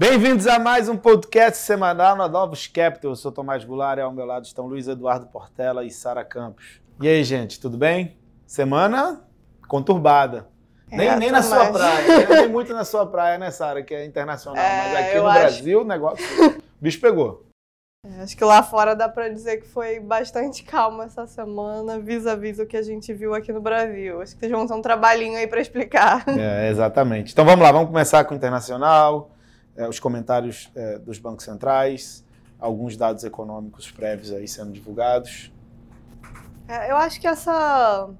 Bem-vindos a mais um podcast semanal na Novos Capital. Eu sou Tomás Goulart e ao meu lado estão Luiz Eduardo Portela e Sara Campos. E aí, gente, tudo bem? Semana conturbada. É, nem, nem na sua praia. Nem muito na sua praia, né, Sara, que é internacional. É, Mas aqui no acho... Brasil o negócio. O bicho pegou. Acho que lá fora dá para dizer que foi bastante calma essa semana, vis-a-vis -vis o que a gente viu aqui no Brasil. Acho que vocês vão ter um trabalhinho aí para explicar. É, exatamente. Então vamos lá, vamos começar com o internacional é, os comentários é, dos bancos centrais, alguns dados econômicos prévios aí sendo divulgados. É, eu acho que essa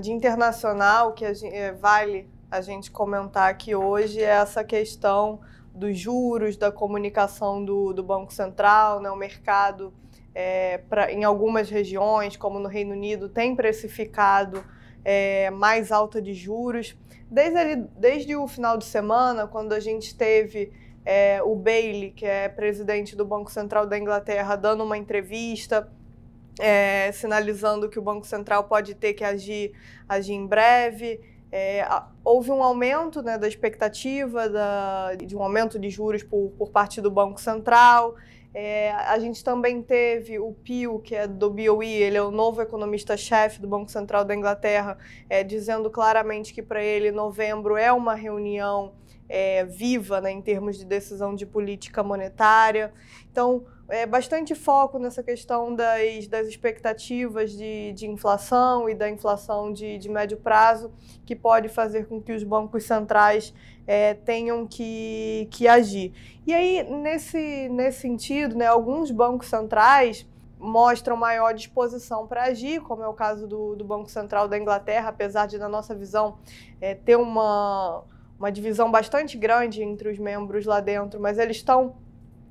de internacional que a gente, é, vale a gente comentar aqui hoje é essa questão dos juros, da comunicação do, do Banco Central, né, o mercado é, pra, em algumas regiões, como no Reino Unido, tem precificado é, mais alta de juros. Desde, desde o final de semana, quando a gente teve é, o Bailey, que é presidente do Banco Central da Inglaterra, dando uma entrevista, é, sinalizando que o Banco Central pode ter que agir, agir em breve. É, houve um aumento né, da expectativa da, de um aumento de juros por, por parte do Banco Central. É, a gente também teve o Pio, que é do BOE, ele é o novo economista-chefe do Banco Central da Inglaterra, é, dizendo claramente que para ele novembro é uma reunião é, viva né, em termos de decisão de política monetária. Então, é, bastante foco nessa questão das, das expectativas de, de inflação e da inflação de, de médio prazo, que pode fazer com que os bancos centrais é, tenham que, que agir. E aí, nesse, nesse sentido, né, alguns bancos centrais mostram maior disposição para agir, como é o caso do, do Banco Central da Inglaterra, apesar de, na nossa visão, é, ter uma, uma divisão bastante grande entre os membros lá dentro, mas eles estão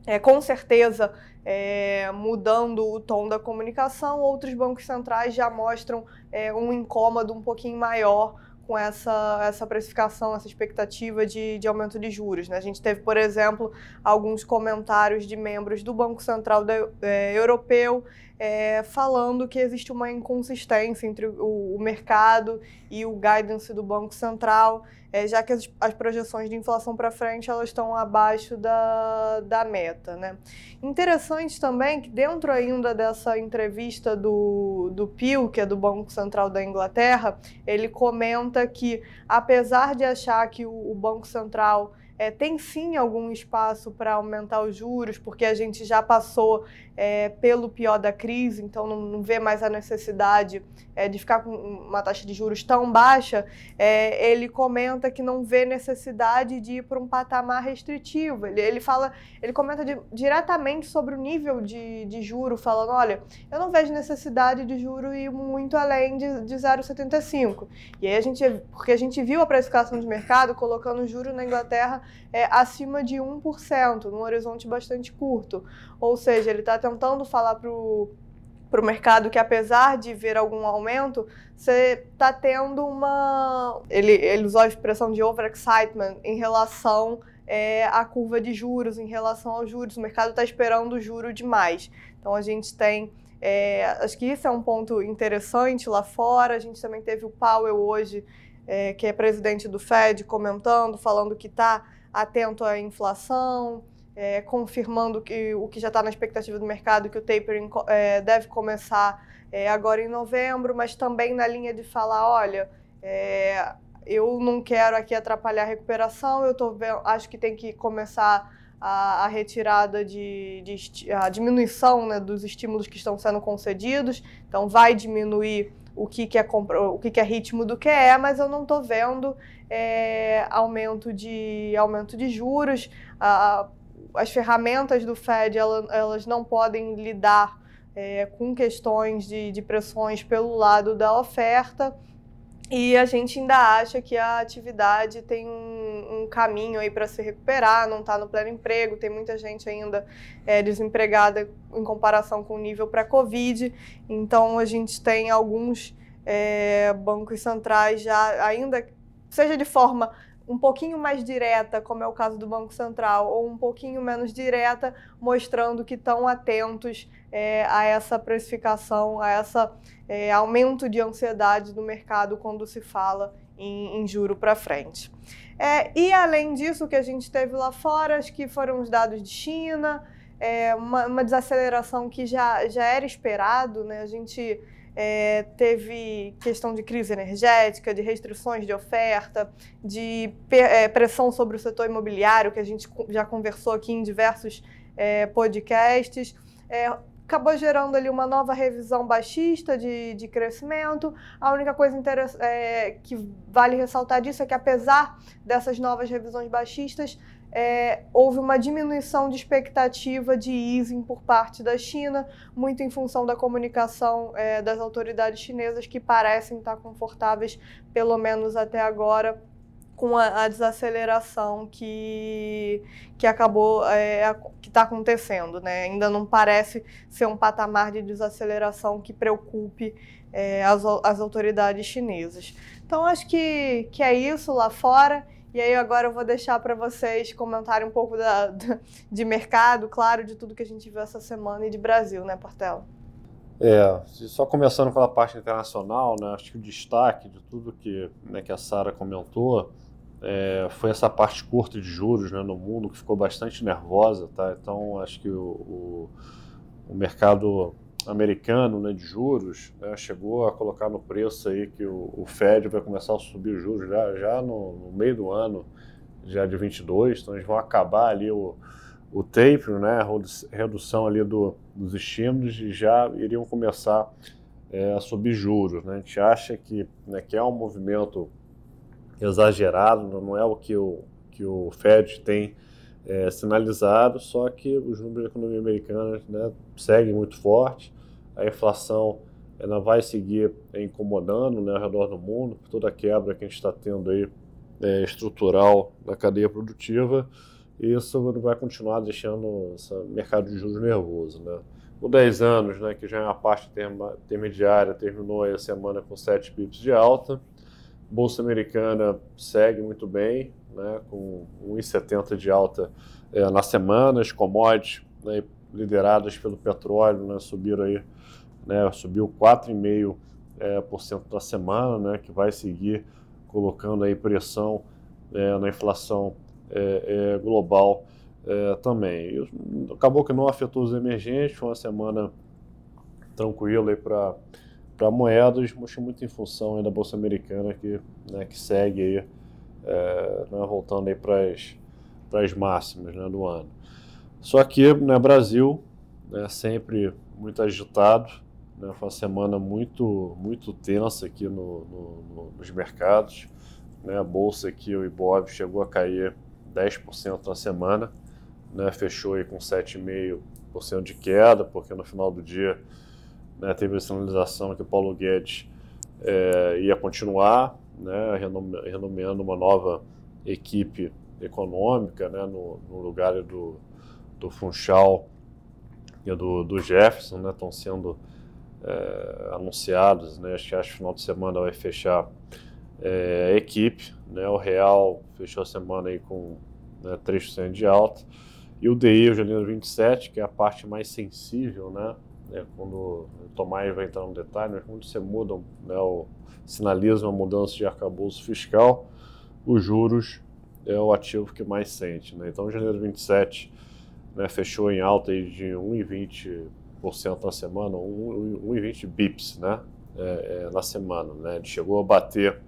é, com certeza é, mudando o tom da comunicação, outros bancos centrais já mostram é, um incômodo um pouquinho maior com essa, essa precificação, essa expectativa de, de aumento de juros. Né? A gente teve, por exemplo, alguns comentários de membros do Banco Central é, Europeu é, falando que existe uma inconsistência entre o, o, mercado e o guidance do Banco Central, é, já que as, as, projeções de inflação para frente elas estão abaixo da, da meta. Né? Interessante também que dentro ainda dessa entrevista do, do que é do Banco Central da Inglaterra, ele comenta que apesar de achar que o, o Banco Central é, tem sim algum espaço para aumentar os juros, porque a gente já passou é, pelo pior da crise, então não, não vê mais a necessidade é, de ficar com uma taxa de juros tão baixa. É, ele comenta que não vê necessidade de ir para um patamar restritivo. Ele, ele fala, ele comenta de, diretamente sobre o nível de, de juro, falando: olha, eu não vejo necessidade de juro ir muito além de, de 0,75. E aí a gente, porque a gente viu a precificação de mercado colocando juro na Inglaterra é, acima de 1%, num horizonte bastante curto. Ou seja, ele está tentando falar para o para o mercado que apesar de ver algum aumento, você está tendo uma. Ele, ele usou a expressão de overexcitement em relação é, à curva de juros, em relação aos juros. O mercado está esperando o juro demais. Então a gente tem. É, acho que isso é um ponto interessante lá fora. A gente também teve o Powell hoje, é, que é presidente do Fed, comentando, falando que está atento à inflação, é, confirmando que o que já está na expectativa do mercado, que o tapering é, deve começar é, agora em novembro, mas também na linha de falar, olha, é, eu não quero aqui atrapalhar a recuperação, eu tô acho que tem que começar a, a retirada de, de, a diminuição né, dos estímulos que estão sendo concedidos, então vai diminuir o que, que é o que, que é ritmo do que é, mas eu não estou vendo é, aumento de aumento de juros. A, as ferramentas do Fed elas, elas não podem lidar é, com questões de, de pressões pelo lado da oferta. E a gente ainda acha que a atividade tem um, um caminho aí para se recuperar, não está no pleno emprego, tem muita gente ainda é, desempregada em comparação com o nível pré-Covid. Então a gente tem alguns é, bancos centrais já ainda, seja de forma um pouquinho mais direta, como é o caso do Banco Central, ou um pouquinho menos direta, mostrando que estão atentos é, a essa precificação, a esse é, aumento de ansiedade do mercado quando se fala em, em juro para frente. É, e além disso, o que a gente teve lá fora, acho que foram os dados de China, é, uma, uma, desaceleração que já, já era esperado, né? A gente é, teve questão de crise energética, de restrições de oferta, de é, pressão sobre o setor imobiliário, que a gente já conversou aqui em diversos é, podcasts. Acabou gerando ali uma nova revisão baixista de, de crescimento. A única coisa é, que vale ressaltar disso é que, apesar dessas novas revisões baixistas, é, houve uma diminuição de expectativa de easing por parte da China, muito em função da comunicação é, das autoridades chinesas, que parecem estar confortáveis, pelo menos até agora, com a, a desaceleração que, que acabou é, que está acontecendo, né? Ainda não parece ser um patamar de desaceleração que preocupe é, as, as autoridades chinesas. Então acho que, que é isso lá fora. E aí agora eu vou deixar para vocês comentarem um pouco da, de mercado, claro, de tudo que a gente viu essa semana e de Brasil, né, Portela? É, só começando pela parte internacional, né, acho que o destaque de tudo que, né, que a Sara comentou é, foi essa parte curta de juros né, no mundo que ficou bastante nervosa, tá? Então acho que o, o, o mercado americano né, de juros né, chegou a colocar no preço aí que o, o Fed vai começar a subir os juros já, já no, no, meio do ano, já de 22, então eles vão acabar ali o, o né, a redução ali do, dos estímulos e já iriam começar é, a subir juros. Né? A gente acha que, né, que é um movimento exagerado, não é o que o, que o Fed tem é, sinalizado, só que os números da economia americana né, seguem muito forte, a inflação ela vai seguir incomodando né, ao redor do mundo, por toda a quebra que a gente está tendo aí é, estrutural na cadeia produtiva, e isso vai continuar deixando esse mercado de juros nervoso. Né? O 10 anos, né, que já é uma parte intermediária, terminou a semana com 7 pips de alta, Bolsa Americana segue muito bem, né, com 1,70 de alta é, na semana, as commodities né, lideradas pelo petróleo né, subiram aí, né, subiu 4,5% é, por cento na semana, né, que vai seguir colocando aí pressão é, na inflação é, é, global é, também. E acabou que não afetou os emergentes, foi uma semana tranquila para para moedas, mas muito em função da bolsa americana que, né, que segue aí, é, né, voltando aí para as máximas né, do ano. Só que né, Brasil né, sempre muito agitado, né, foi uma semana muito muito tensa aqui no, no, no, nos mercados. Né, a bolsa aqui, o Ibov, chegou a cair 10% na semana, né, fechou aí com 7,5% de queda, porque no final do dia né, teve a sinalização que o Paulo Guedes é, ia continuar, né, renomeando uma nova equipe econômica né, no, no lugar do, do Funchal e do, do Jefferson, né, estão sendo é, anunciados, né, acho que que final de semana vai fechar é, a equipe, né, o Real fechou a semana aí com né, 3% de alta, e o DI, o janeiro 27, que é a parte mais sensível, né, né, quando o Tomás vai entrar no detalhe, mas quando você muda, né, o, sinaliza uma mudança de arcabouço fiscal, os juros é o ativo que mais sente. Né? Então, janeiro 27 né, fechou em alta de 1,20% na semana, 1,20 bips né, é, é, na semana. Né? Chegou a bater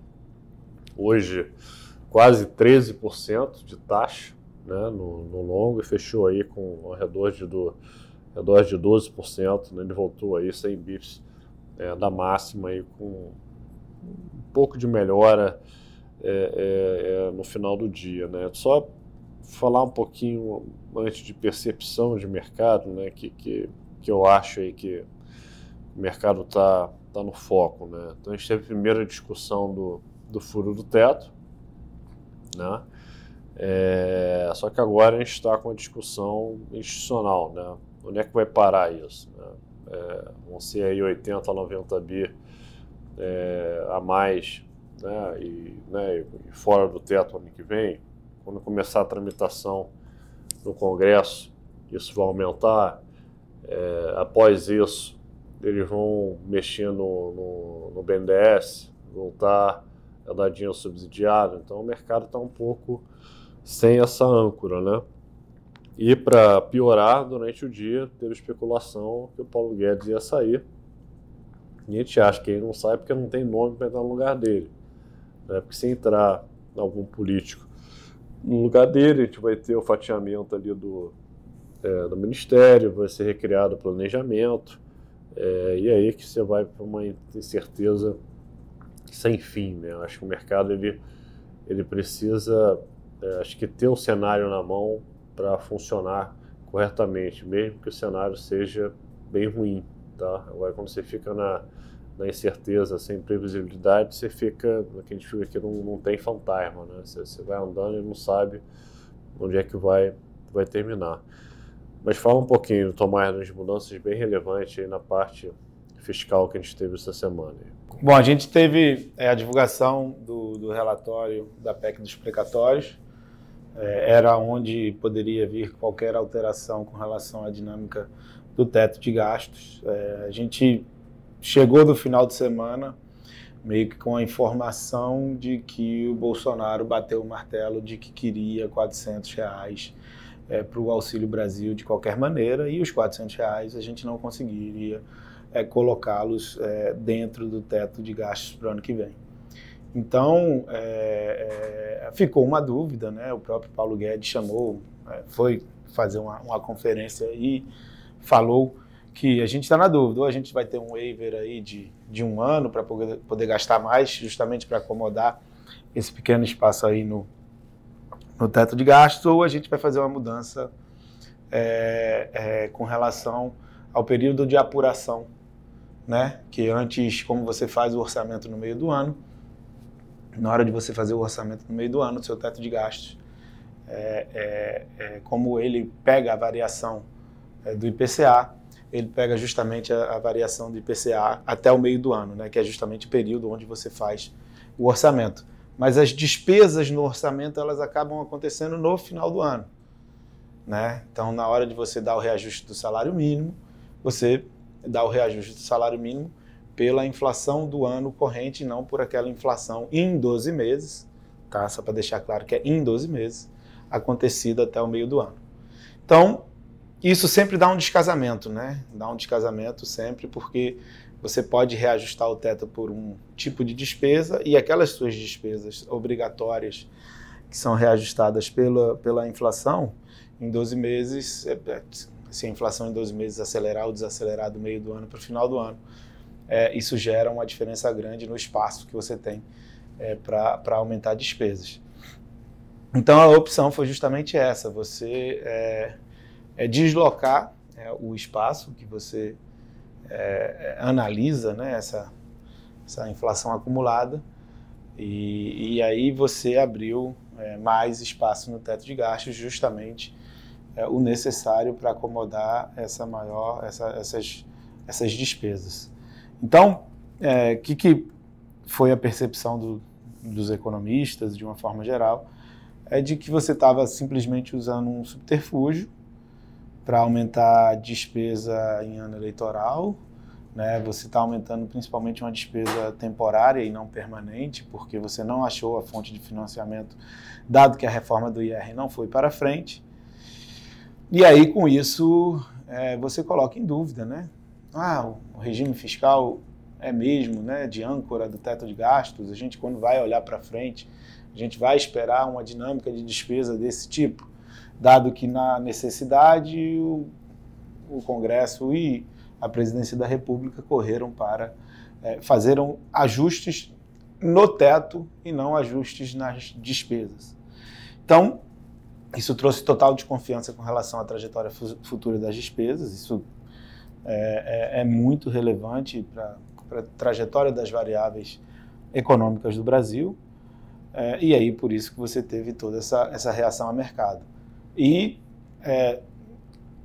hoje quase 13% de taxa né, no, no longo e fechou aí com ao redor de do redor de 12%, né? ele voltou aí 100 bips é, da máxima aí com um pouco de melhora é, é, é, no final do dia. Né? Só falar um pouquinho antes de percepção de mercado, né? que, que, que eu acho aí que o mercado está tá no foco. Né? Então a gente teve a primeira discussão do, do furo do teto, né? É, só que agora a gente está com a discussão institucional, né? Onde é que vai parar isso? Né? É, vão ser aí 80, 90 bi é, a mais né? E, né? e fora do teto ano que vem. Quando começar a tramitação no Congresso, isso vai aumentar. É, após isso, eles vão mexer no, no, no BNDES, voltar é dar dinheiro subsidiado. Então o mercado está um pouco sem essa âncora, né? E para piorar, durante o dia teve especulação que o Paulo Guedes ia sair. E a gente acha que ele não sai porque não tem nome para entrar no lugar dele. Né? Porque se entrar algum político no lugar dele, a gente vai ter o fatiamento ali do, é, do Ministério, vai ser recriado o planejamento. É, e aí que você vai para uma incerteza sem fim. Né? Eu acho que o mercado ele, ele precisa é, acho que ter o cenário na mão para funcionar corretamente, mesmo que o cenário seja bem ruim. Tá? Agora, quando você fica na, na incerteza, sem previsibilidade, você fica, a gente fica aqui, não, não tem fantasma. Né? Você, você vai andando e não sabe onde é que vai, vai terminar. Mas fala um pouquinho, Tomás, das mudanças bem relevantes na parte fiscal que a gente teve essa semana. Bom, a gente teve é, a divulgação do, do, relatório da PEC dos precatórios. É, era onde poderia vir qualquer alteração com relação à dinâmica do teto de gastos. É, a gente chegou no final de semana meio que com a informação de que o Bolsonaro bateu o martelo de que queria 400 reais é, para o Auxílio Brasil de qualquer maneira, e os 400 reais a gente não conseguiria é, colocá-los é, dentro do teto de gastos para o ano que vem. Então, é, é, ficou uma dúvida, né? o próprio Paulo Guedes chamou, é, foi fazer uma, uma conferência e falou que a gente está na dúvida, ou a gente vai ter um waiver aí de, de um ano para poder, poder gastar mais, justamente para acomodar esse pequeno espaço aí no, no teto de gastos, ou a gente vai fazer uma mudança é, é, com relação ao período de apuração, né? Que antes, como você faz o orçamento no meio do ano, na hora de você fazer o orçamento no meio do ano, o seu teto de gastos, é, é, é como ele pega a variação é, do IPCA, ele pega justamente a, a, variação do IPCA até o meio do ano, né? Que é justamente o período onde você faz o orçamento mas as despesas no orçamento elas acabam acontecendo no final do ano. Né? Então, na hora de você dar o reajuste do salário mínimo, você dá o reajuste do salário mínimo pela inflação do ano corrente, não por aquela inflação em 12 meses, tá? só para deixar claro que é em 12 meses, acontecida até o meio do ano. Então, isso sempre dá um descasamento, né? Dá um descasamento sempre, porque você pode reajustar o teto por um tipo de despesa e aquelas suas despesas obrigatórias que são reajustadas pela, pela inflação, em 12 meses, é, é, se a inflação em 12 meses acelerar ou desacelerar do meio do ano para o final do ano, é, isso gera uma diferença grande no espaço que você tem é, para aumentar despesas. Então a opção foi justamente essa: você é, é deslocar é, o espaço que você é, analisa né, essa, essa inflação acumulada e, e aí você abriu é, mais espaço no teto de gastos, justamente é, o necessário para acomodar essa maior, essa, essas, essas despesas. Então, o é, que, que foi a percepção do, dos economistas, de uma forma geral, é de que você estava simplesmente usando um subterfúgio para aumentar a despesa em ano eleitoral. Né? Você está aumentando principalmente uma despesa temporária e não permanente, porque você não achou a fonte de financiamento, dado que a reforma do IR não foi para frente. E aí, com isso, é, você coloca em dúvida, né? Ah, o regime fiscal é mesmo, né, de âncora do teto de gastos. A gente, quando vai olhar para frente, a gente vai esperar uma dinâmica de despesa desse tipo dado que na necessidade o, o Congresso e a Presidência da República correram para é, fazeram ajustes no teto e não ajustes nas despesas. Então, isso trouxe total desconfiança com relação à trajetória futura das despesas. Isso é, é, é muito relevante para a trajetória das variáveis econômicas do Brasil. É, e aí, por isso que você teve toda essa, essa reação ao mercado. E, é,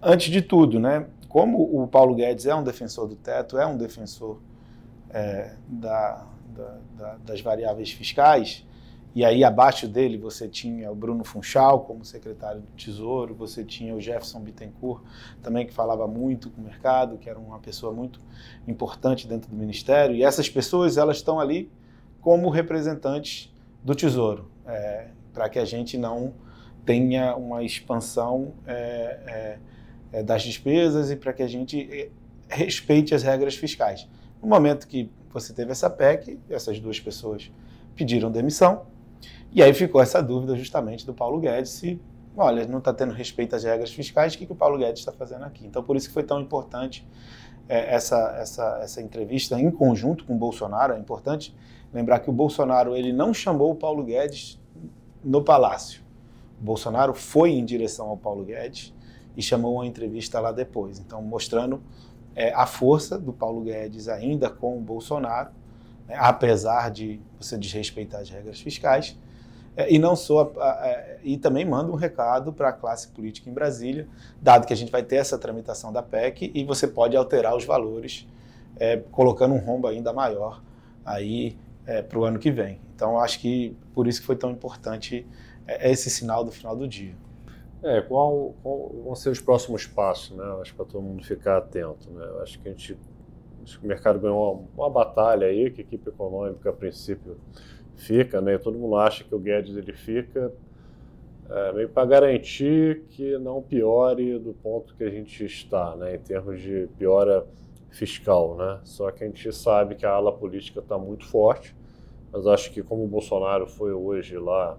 antes de tudo, né, como o Paulo Guedes é um defensor do teto, é um defensor é, da, da, da, das variáveis fiscais, e aí abaixo dele você tinha o Bruno Funchal como secretário do Tesouro, você tinha o Jefferson Bittencourt também que falava muito com o mercado, que era uma pessoa muito importante dentro do ministério, e essas pessoas elas estão ali como representantes do Tesouro, é, para que a gente não tenha uma expansão é, é, é das despesas e para que a gente é, respeite as regras fiscais. No momento que você teve essa PEC, essas duas pessoas pediram demissão, e aí ficou essa dúvida justamente do Paulo Guedes se, olha, não está tendo respeito às regras fiscais, o que, que o Paulo Guedes está fazendo aqui? Então, por isso que foi tão importante é, essa, essa, essa entrevista em conjunto com o Bolsonaro. É importante lembrar que o Bolsonaro ele não chamou o Paulo Guedes no palácio. O Bolsonaro foi em direção ao Paulo Guedes e chamou uma entrevista lá depois. Então, mostrando é, a força do Paulo Guedes ainda com o Bolsonaro, né, apesar de você desrespeitar as regras fiscais. É, e não só é, e também manda um recado para a classe política em Brasília, dado que a gente vai ter essa tramitação da PEC e você pode alterar os valores, é, colocando um rombo ainda maior aí é, para o ano que vem. Então acho que por isso que foi tão importante é, esse sinal do final do dia. É, qual, qual vão ser os próximos passos, né? Acho para todo mundo ficar atento, né? Acho que a gente, acho que o mercado ganhou uma, uma batalha aí que a equipe econômica a princípio fica, né? Todo mundo acha que o Guedes ele fica é, meio para garantir que não piore do ponto que a gente está, né? Em termos de piora fiscal, né? Só que a gente sabe que a ala política está muito forte, mas acho que como o Bolsonaro foi hoje lá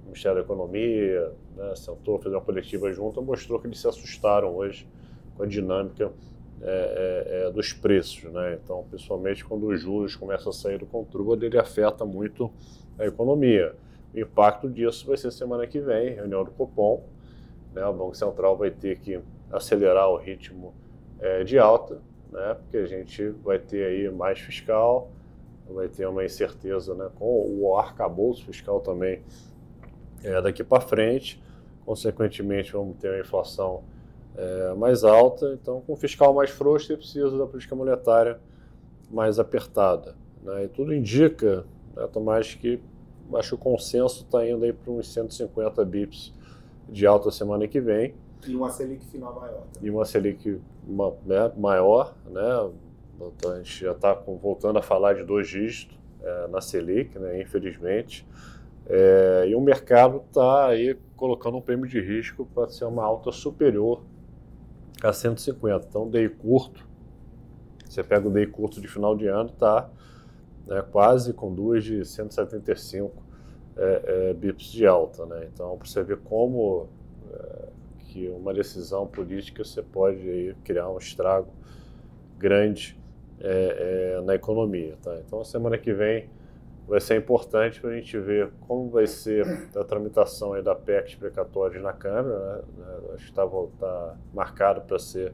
no Ministério da Economia, né, sentou, fez uma coletiva junto, mostrou que eles se assustaram hoje com a dinâmica é, é, é, dos preços. Né? Então, principalmente quando os juros começam a sair do controle, ele afeta muito a economia. O impacto disso vai ser semana que vem, reunião do Copom. Né? O Banco Central vai ter que acelerar o ritmo é, de alta, né? porque a gente vai ter aí mais fiscal, vai ter uma incerteza né? com o arcabouço fiscal também é, daqui para frente. Consequentemente, vamos ter uma inflação é, mais alta. Então, com o fiscal mais frouxo, você precisa da política monetária mais apertada. Né? E tudo indica, né, Tomás, que acho que o consenso está indo aí para uns 150 bips de alta semana que vem. E uma Selic final maior. Também. E uma Selic uma, né, maior, né? Então, a gente já está voltando a falar de dois dígitos é, na Selic, né, infelizmente. É, e o mercado está aí colocando um prêmio de risco para ser uma alta superior a 150. Então, day curto, você pega o day curto de final de ano, está né, quase com duas de 175 é, é, bips de alta. Né? Então, para você ver como é, que uma decisão política você pode aí, criar um estrago grande é, é, na economia. Tá? Então, semana que vem vai ser importante para a gente ver como vai ser a tramitação da PEC precatórios na Câmara. Né? Acho que está tá marcado para ser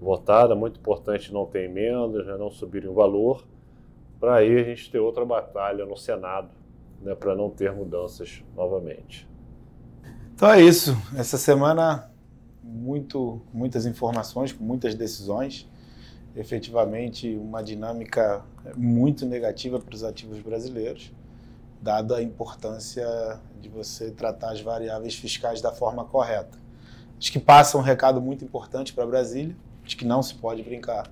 votada. Muito importante não ter emendas, né? não subirem o valor, para aí a gente ter outra batalha no Senado, né? para não ter mudanças novamente. Então é isso. Essa semana, muito, muitas informações, muitas decisões efetivamente uma dinâmica muito negativa para os ativos brasileiros, dada a importância de você tratar as variáveis fiscais da forma correta. Acho que passa um recado muito importante para Brasília, de que não se pode brincar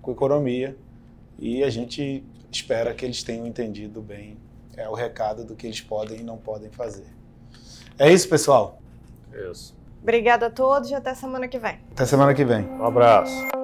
com economia e a gente espera que eles tenham entendido bem é, o recado do que eles podem e não podem fazer. É isso, pessoal. Isso. Obrigada a todos e até semana que vem. Até semana que vem. Um abraço.